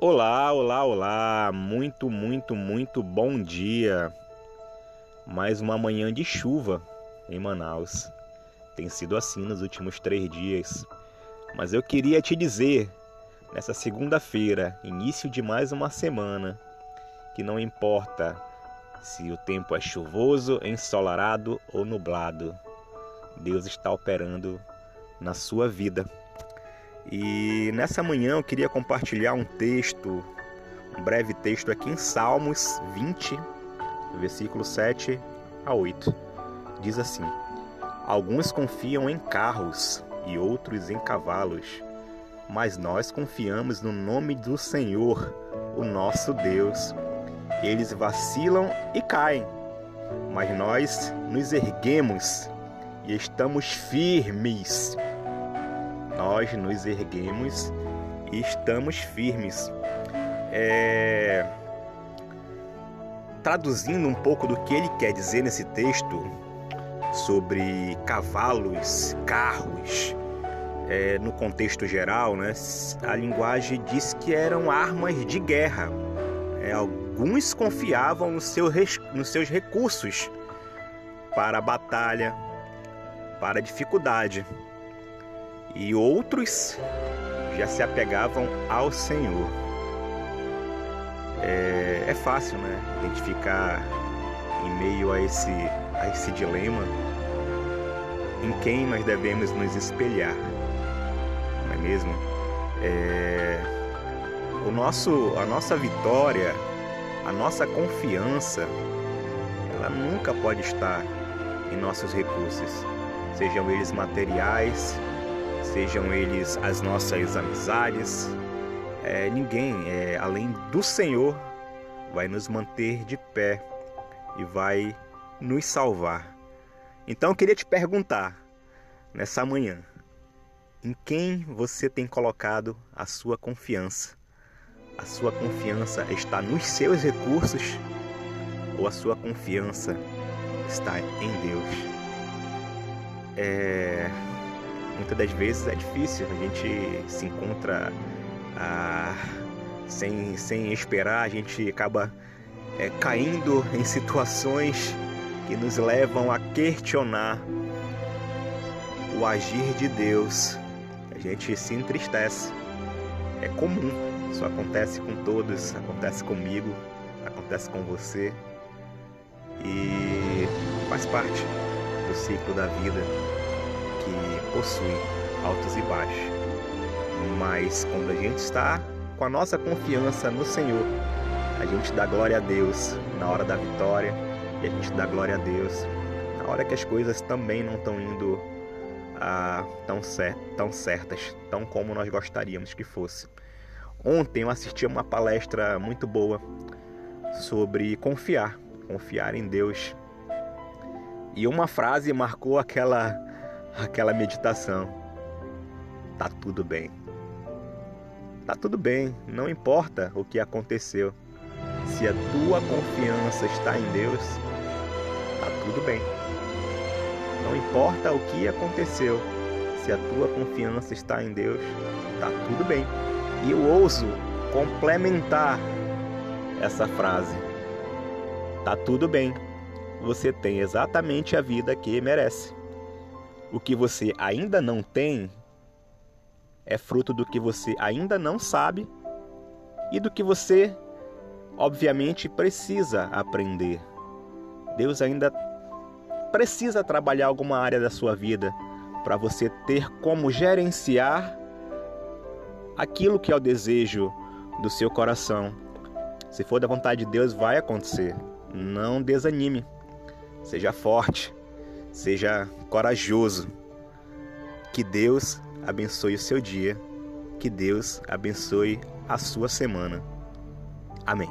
Olá, olá, olá! Muito, muito, muito bom dia! Mais uma manhã de chuva em Manaus. Tem sido assim nos últimos três dias. Mas eu queria te dizer, nessa segunda-feira, início de mais uma semana, que não importa se o tempo é chuvoso, ensolarado ou nublado, Deus está operando na sua vida. E nessa manhã eu queria compartilhar um texto, um breve texto aqui em Salmos 20, versículo 7 a 8. Diz assim: Alguns confiam em carros e outros em cavalos, mas nós confiamos no nome do Senhor, o nosso Deus. Eles vacilam e caem, mas nós nos erguemos e estamos firmes nós nos erguemos e estamos firmes. É... Traduzindo um pouco do que ele quer dizer nesse texto sobre cavalos, carros, é, no contexto geral, né, a linguagem diz que eram armas de guerra. É, alguns confiavam no seu, nos seus recursos para a batalha, para a dificuldade e outros já se apegavam ao Senhor. É, é fácil, né? Identificar em meio a esse, a esse dilema em quem nós devemos nos espelhar, não é mesmo? É, o nosso, a nossa vitória, a nossa confiança, ela nunca pode estar em nossos recursos, sejam eles materiais, sejam eles as nossas amizades, é, ninguém é, além do Senhor vai nos manter de pé e vai nos salvar. Então eu queria te perguntar nessa manhã, em quem você tem colocado a sua confiança? A sua confiança está nos seus recursos ou a sua confiança está em Deus? É, muitas das vezes é difícil, a gente se encontra ah, sem, sem esperar, a gente acaba é, caindo em situações que nos levam a questionar o agir de Deus. A gente se entristece. É comum, isso acontece com todos, acontece comigo, acontece com você e faz parte do ciclo da vida que possui altos e baixos. Mas quando a gente está com a nossa confiança no Senhor, a gente dá glória a Deus na hora da vitória e a gente dá glória a Deus na hora que as coisas também não estão indo ah, tão, cer tão certas, tão como nós gostaríamos que fosse. Ontem eu assisti a uma palestra muito boa sobre confiar, confiar em Deus. E uma frase marcou aquela aquela meditação. Tá tudo bem. Tá tudo bem, não importa o que aconteceu. Se a tua confiança está em Deus, tá tudo bem. Não importa o que aconteceu, se a tua confiança está em Deus, tá tudo bem. E eu ouso complementar essa frase. Tá tudo bem. Você tem exatamente a vida que merece. O que você ainda não tem é fruto do que você ainda não sabe e do que você, obviamente, precisa aprender. Deus ainda precisa trabalhar alguma área da sua vida para você ter como gerenciar aquilo que é o desejo do seu coração. Se for da vontade de Deus, vai acontecer. Não desanime. Seja forte. Seja corajoso. Que Deus abençoe o seu dia. Que Deus abençoe a sua semana. Amém.